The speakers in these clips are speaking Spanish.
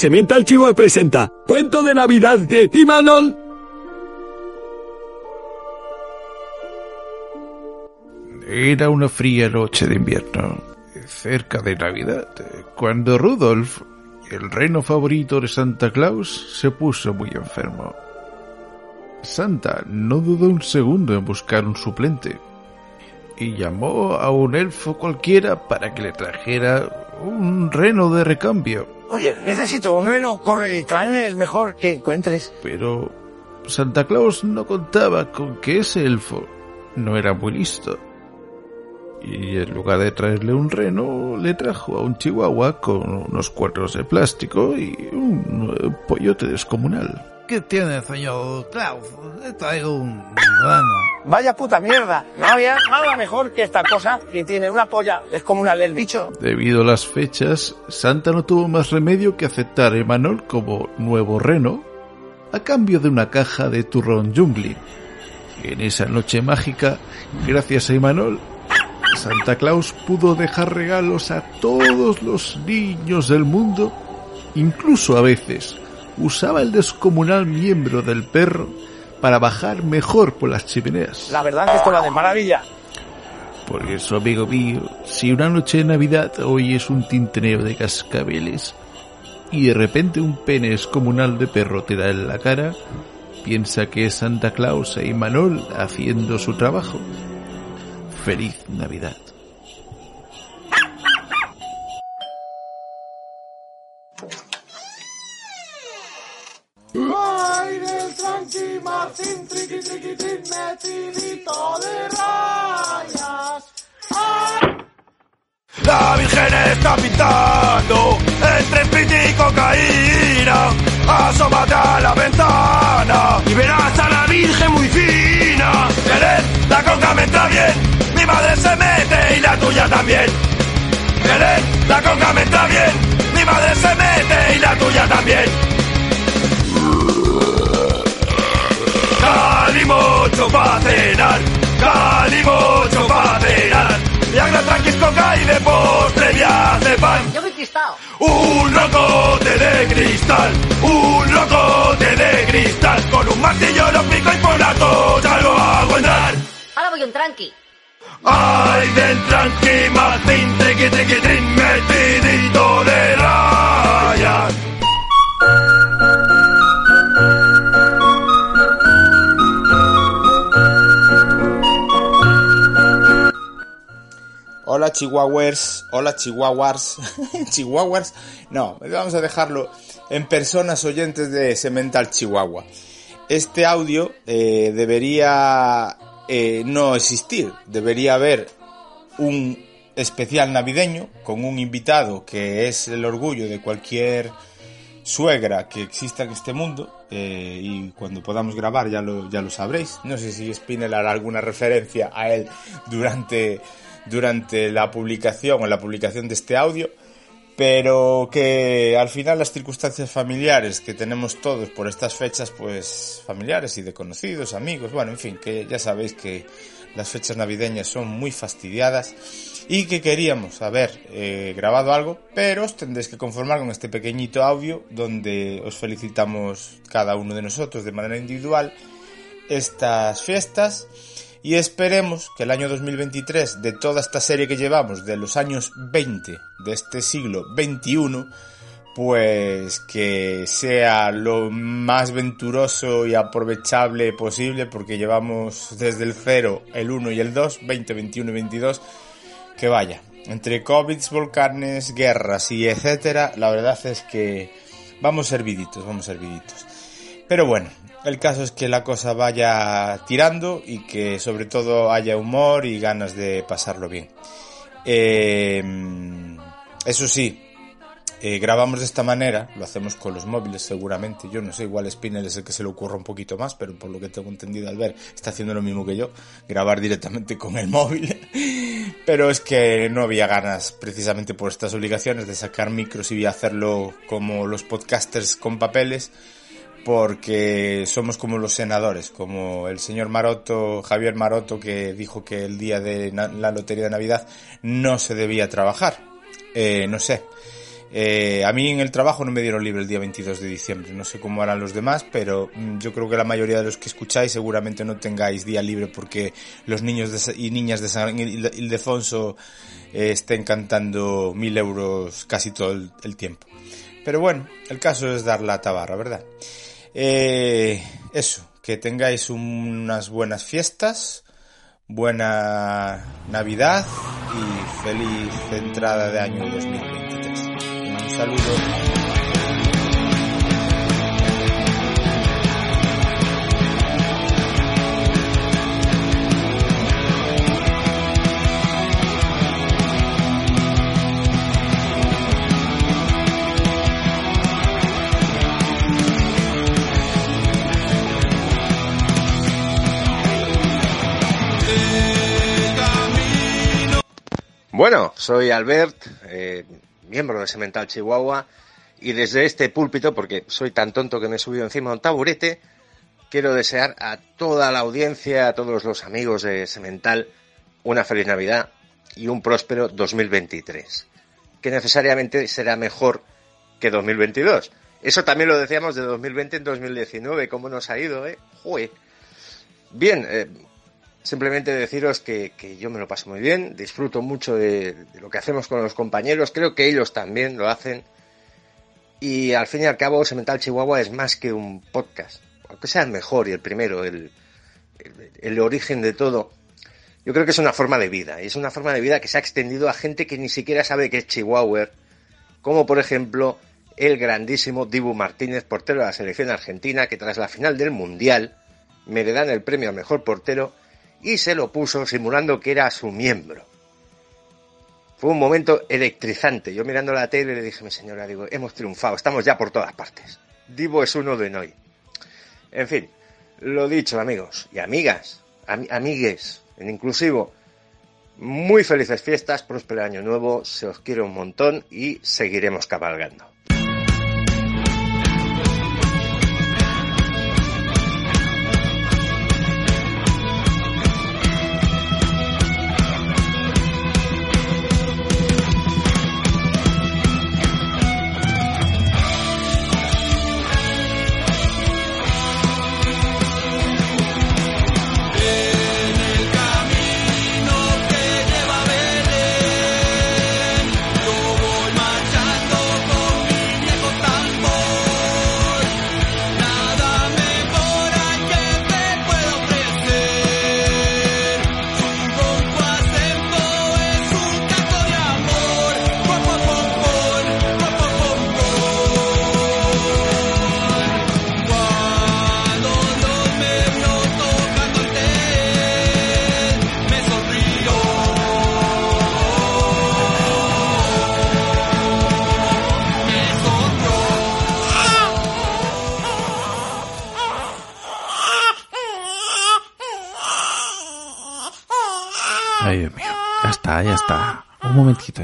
Semental Chihuahua presenta Cuento de Navidad de Imanol. Era una fría noche de invierno, cerca de Navidad, cuando Rudolf, el reno favorito de Santa Claus, se puso muy enfermo. Santa no dudó un segundo en buscar un suplente y llamó a un elfo cualquiera para que le trajera un reno de recambio. Oye, necesito un reno, corre y tráeme el mejor que encuentres. Pero Santa Claus no contaba con que ese elfo no era muy listo. Y en lugar de traerle un reno, le trajo a un chihuahua con unos cuernos de plástico y un pollote descomunal. ¿Qué tiene, señor Klaus? He traído un reno. Vaya puta mierda. No había nada mejor que esta cosa que tiene una polla. Es como una del bicho. Debido a las fechas, Santa no tuvo más remedio que aceptar a Emanuel como nuevo reno a cambio de una caja de turrón jungli. En esa noche mágica, gracias a Emanuel, Santa Claus pudo dejar regalos a todos los niños del mundo, incluso a veces usaba el descomunal miembro del perro para bajar mejor por las chimeneas. La verdad que esto va de maravilla. Por eso, amigo mío, si una noche de Navidad hoy es un tinteneo de cascabeles y de repente un pene descomunal de perro te da en la cara, piensa que es Santa Claus e Imanol haciendo su trabajo. Feliz Navidad. De rayas. La Virgen está pintando entre piti y cocaína. Asómate a la ventana y verás a la Virgen muy fina. Belén, la coca me entra bien, mi madre se mete y la tuya también. La coca me entra bien, mi madre se mete y la tuya también. Calimocho pa' cenar, calimocho pa' cenar. Y haga tranquis coca y de postre de pan. Yo me. Un locote de cristal, un locote de cristal. Con un martillo lo pico y por la tocha lo hago entrar. Ahora voy un tranqui. Ay, Hola chihuahuas, hola chihuahuas, chihuahuas, no, vamos a dejarlo en personas oyentes de Semental Chihuahua. Este audio eh, debería eh, no existir, debería haber un especial navideño con un invitado que es el orgullo de cualquier suegra que exista en este mundo eh, y cuando podamos grabar ya lo, ya lo sabréis. No sé si Spinel hará alguna referencia a él durante durante la publicación o la publicación de este audio, pero que al final las circunstancias familiares que tenemos todos por estas fechas, pues familiares y de conocidos, amigos, bueno, en fin, que ya sabéis que las fechas navideñas son muy fastidiadas y que queríamos haber eh, grabado algo, pero os tendréis que conformar con este pequeñito audio donde os felicitamos cada uno de nosotros de manera individual estas fiestas y esperemos que el año 2023 de toda esta serie que llevamos de los años 20 de este siglo 21 pues que sea lo más venturoso y aprovechable posible porque llevamos desde el 0, el 1 y el 2, 20, 21 y 22 que vaya, entre COVID, volcanes, guerras y etcétera, la verdad es que vamos serviditos, vamos serviditos. Pero bueno, el caso es que la cosa vaya tirando y que sobre todo haya humor y ganas de pasarlo bien. Eh, eso sí, eh, grabamos de esta manera, lo hacemos con los móviles seguramente, yo no sé, igual Spinner es el que se le ocurra un poquito más, pero por lo que tengo entendido al ver, está haciendo lo mismo que yo, grabar directamente con el móvil, pero es que no había ganas precisamente por estas obligaciones de sacar micros y hacerlo como los podcasters con papeles, porque somos como los senadores, como el señor Maroto, Javier Maroto, que dijo que el día de la lotería de Navidad no se debía trabajar. Eh, no sé, eh, a mí en el trabajo no me dieron libre el día 22 de diciembre, no sé cómo harán los demás, pero mm, yo creo que la mayoría de los que escucháis seguramente no tengáis día libre porque los niños y niñas de San Ildefonso eh, estén cantando mil euros casi todo el, tiempo. Pero bueno, el caso es dar la tabarra, ¿verdad? Eh, eso, que tengáis unas buenas fiestas, buena Navidad y feliz entrada de año 2023. Saludos. Bueno, soy Albert, eh, miembro de Semental Chihuahua, y desde este púlpito, porque soy tan tonto que me he subido encima de un taburete, quiero desear a toda la audiencia, a todos los amigos de Semental, una feliz Navidad y un próspero 2023, que necesariamente será mejor que 2022. Eso también lo decíamos de 2020 en 2019, cómo nos ha ido, ¿eh? ¡Jue! Bien, eh, Simplemente deciros que, yo me lo paso muy bien, disfruto mucho de, lo que hacemos con los compañeros, creo que ellos también lo hacen. Y al fin y al cabo, Semental Chihuahua es más que un podcast, aunque sea el mejor y el primero, el, el, origen de todo. Yo creo que es una forma de vida, y es una forma de vida que se ha extendido a gente que ni siquiera sabe que es Chihuahua, como por ejemplo el grandísimo Dibu Martínez, portero de la selección argentina, que tras la final del Mundial me le dan el premio al mejor portero y se lo puso simulando que era su miembro. Fue un momento electrizante. Yo mirando la tele le dije mi señora, digo, hemos triunfado, estamos ya por todas partes. Divo es uno de Noy. En fin, lo dicho, amigos y amigas, amigues, en inclusivo, muy felices fiestas, próspero año nuevo, se os quiere un montón y seguiremos cabalgando.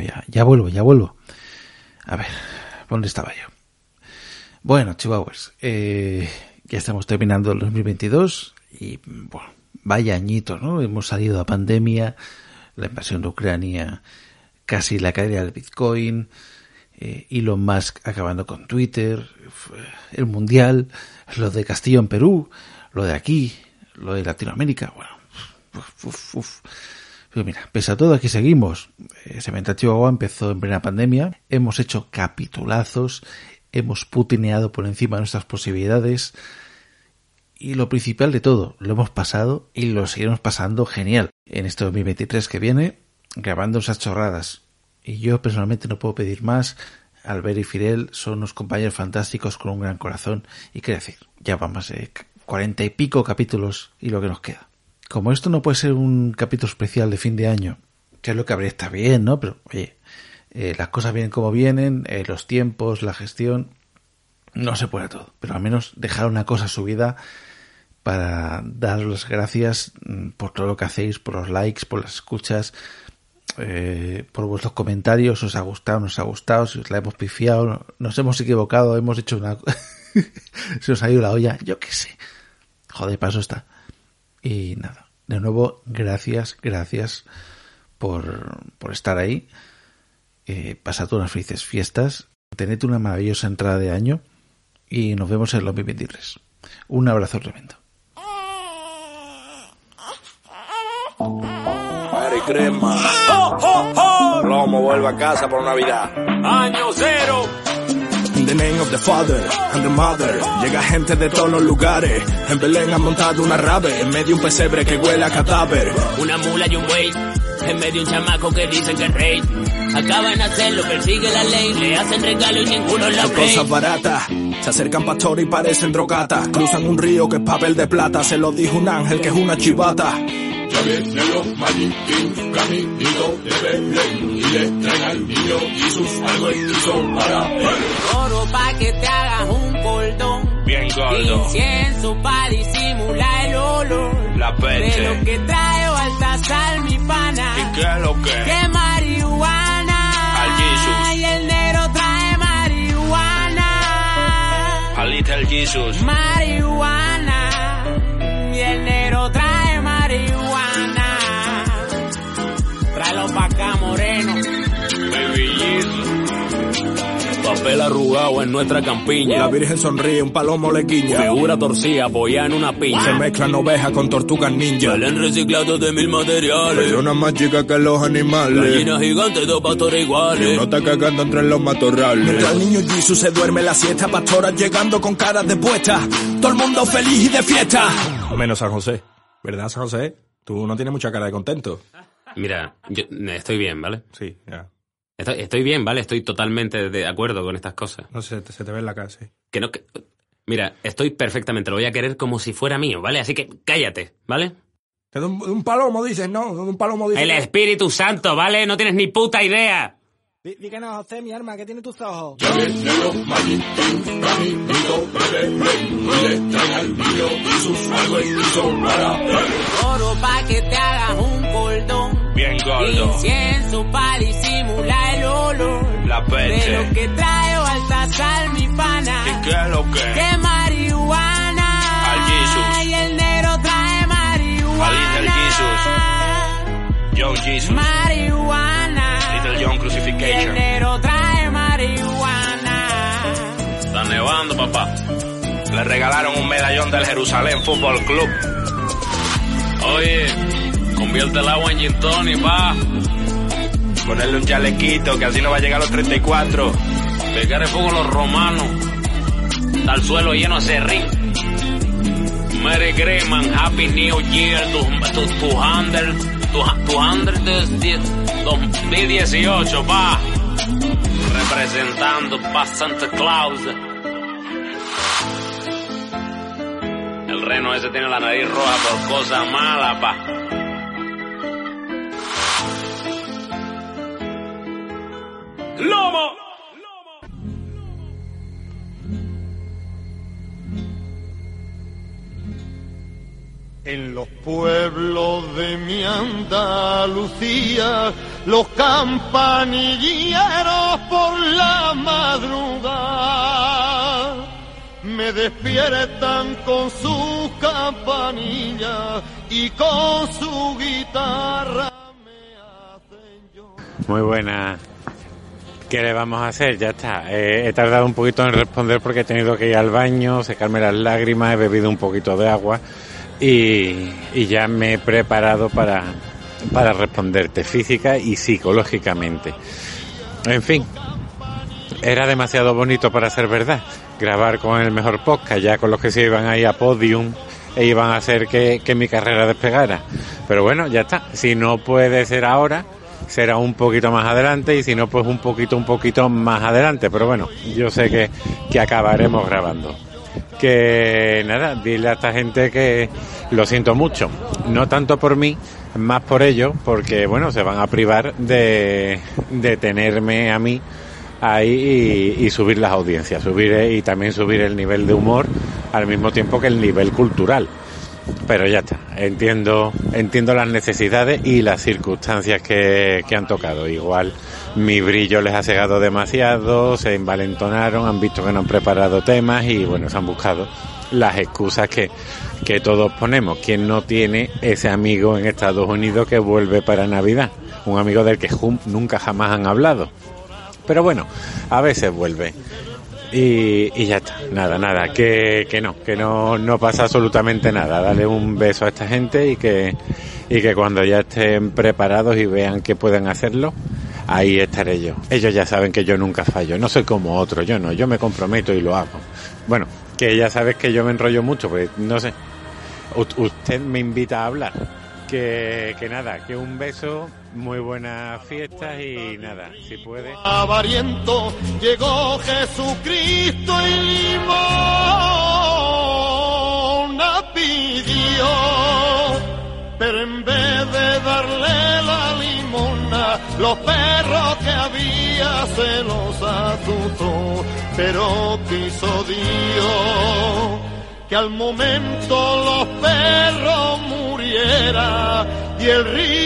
Ya, ya vuelvo, ya vuelvo. A ver, ¿dónde estaba yo? Bueno, chihuahuas, eh, ya estamos terminando el 2022 y, bueno, vaya añito, ¿no? Hemos salido a pandemia, la invasión de Ucrania, casi la caída del Bitcoin, eh, Elon Musk acabando con Twitter, el Mundial, lo de Castillo en Perú, lo de aquí, lo de Latinoamérica, bueno, uf, uf, pero mira, pese a todo, aquí seguimos. Eh, Agua empezó en plena pandemia. Hemos hecho capitulazos. Hemos putineado por encima de nuestras posibilidades. Y lo principal de todo, lo hemos pasado y lo seguiremos pasando genial. En este 2023 que viene, grabando esas chorradas. Y yo personalmente no puedo pedir más. Albert y Fidel son unos compañeros fantásticos con un gran corazón. Y qué decir, ya vamos cuarenta y pico capítulos y lo que nos queda como esto no puede ser un capítulo especial de fin de año, que es lo que habría está bien, ¿no? Pero, oye, eh, las cosas vienen como vienen, eh, los tiempos, la gestión, no se puede todo, pero al menos dejar una cosa subida para daros las gracias mm, por todo lo que hacéis, por los likes, por las escuchas, eh, por vuestros comentarios, os ha gustado, nos ha gustado, si os la hemos pifiado, nos hemos equivocado, hemos hecho una... se os ha ido la olla, yo qué sé. Joder, paso está. Y nada, de nuevo, gracias, gracias por, por estar ahí. Eh, pasad unas felices fiestas. Tened una maravillosa entrada de año. Y nos vemos en el 2023. Un abrazo tremendo. Lomo vuelve a casa por Navidad. Año cero. In the name of the Father and the Mother. Llega gente de todos los lugares. En Belén han montado una rave. En medio un pesebre que huele a cadáver. Una mula y un buey. En medio un chamaco que dicen que es rey. Acaban de hacerlo, persigue la ley. Le hacen regalo y ninguno la Son ve cosas baratas. Se acercan pastores y parecen drogatas. Cruzan un río que es papel de plata. Se lo dijo un ángel que es una chivata Ya vienen los maniquín, caminito de Belén, y le traen al niño Jesús algo hechizo para él. Oro pa' que te hagas un cordón Bien gordo. Incienso pa' disimular el olor La De peche. lo que trae Baltasar mi pana ¿Y qué es lo que? Que marihuana Al Jesus. Y el negro trae marihuana A Little Jesus. Marihuana Y el negro trae Papel arrugado en nuestra campiña La virgen sonríe, un palomo le guiña Figura torcida apoyada en una Se piña mezclan ovejas con tortugas ninja Salen reciclados de mil materiales Personas más chicas que los animales Gallinas gigantes, dos pastores iguales Uno está cagando entre los matorrales Mientras el niño Jesus se duerme la siesta Pastoras llegando con caras de puesta Todo el mundo feliz y de fiesta Menos San José. ¿Verdad, San José? Tú no tienes mucha cara de contento. Mira, yo estoy bien, ¿vale? Sí, ya. Estoy, estoy bien, ¿vale? Estoy totalmente de acuerdo con estas cosas. No sé, se te ve en la cara, sí. Que no, que- Mira, estoy perfectamente, lo voy a querer como si fuera mío, ¿vale? Así que cállate, ¿vale? Que de un, de un palomo dices, no, de un palomo dices. El Espíritu Santo, ¿vale? No tienes ni puta idea. Di, que no, José, mi arma, que tiene tus ojos Ya vienen los maniquín, caminito de Belén, y le traen al niño Jesús algo hechizo para. Oro pa' que te hagas un Bien gordo. Incienso pa' disimular el olor La De peche. lo que trae Baltasar mi pana ¿Y qué es lo que? Que marihuana Al Jesus. Y el negro trae A marihuana Little Jesus. Young Jesus. Marihuana Little John Y el Crucifixion. negro trae marihuana Está nevando, papá. Le regalaron un medallón del Jerusalén Fútbol Club. Oye, convierte el agua en gin tonic, pa. Ponerle un chalequito, que así no va a llegar a los 34. Pegar el fuego a los romanos. Al suelo lleno de serrín. Merry Christmas, Happy New Year, tu, tu, tu hundred, tu, tu hundred de, de 2018, pa. Representando pa Santa Claus. El reno ese tiene la nariz roja por cosas malas, pa. ¡Lomo! En los pueblos de mi Andalucía, los campanilleros por la madrugada me despiertan con sus campanillas y con su guitarra. Muy buena. ¿Qué le vamos a hacer? Ya está. Eh, he tardado un poquito en responder porque he tenido que ir al baño, secarme las lágrimas, he bebido un poquito de agua y, ya me he preparado para, para responderte física y psicológicamente. En fin, era demasiado bonito para ser verdad. Grabar con el mejor podcast, ya con los que se iban ahí a podium e iban a hacer que, que mi carrera despegara. Pero bueno, ya está. Si no puede ser ahora, será un poquito más adelante y si no, pues un poquito, un poquito más adelante. Pero bueno, yo sé que, que acabaremos grabando. Que nada, dile a esta gente que lo siento mucho. No tanto por mí, Más por ello, porque bueno, se van a privar de, de tenerme a mí ahí y, y subir las audiencias, subir y también subir el nivel de humor al mismo tiempo que el nivel cultural. Pero ya está, entiendo, entiendo las necesidades y las circunstancias que, que han tocado. Igual mi brillo les ha cegado demasiado, se envalentonaron, han visto que no han preparado temas y bueno, se han buscado las excusas que, que todos ponemos. ¿Quién no tiene ese amigo en Estados Unidos que vuelve para Navidad? Un amigo del que nunca jamás han hablado. Pero bueno, a veces vuelve. Y, y ya está, nada, nada, que, que no, que no, no pasa absolutamente nada. Dale un beso a esta gente y que, y que cuando ya estén preparados y vean que pueden hacerlo, ahí estaré yo. Ellos ya saben que yo nunca fallo, no soy como otro, yo no, yo me comprometo y lo hago. Bueno, que ya sabes que yo me enrollo mucho, pues no sé. U- usted me invita a hablar. Que, que nada, que un beso, muy buenas fiestas y nada, si puede. avariento llegó Jesucristo y limona pidió, pero en vez de darle la limona, los perros que había se los azuzó, pero quiso Dios que al momento los perros murieran y el rico